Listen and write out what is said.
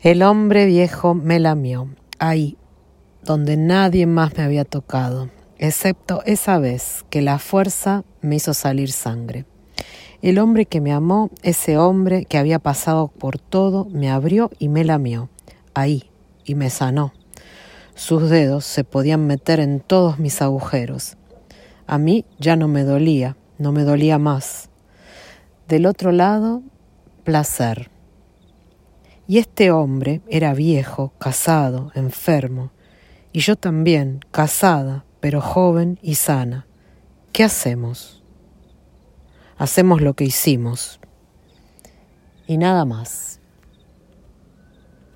El hombre viejo me lamió, ahí, donde nadie más me había tocado, excepto esa vez que la fuerza me hizo salir sangre. El hombre que me amó, ese hombre que había pasado por todo, me abrió y me lamió, ahí, y me sanó. Sus dedos se podían meter en todos mis agujeros. A mí ya no me dolía, no me dolía más. Del otro lado, placer. Y este hombre era viejo, casado, enfermo, y yo también, casada, pero joven y sana. ¿Qué hacemos? Hacemos lo que hicimos. Y nada más.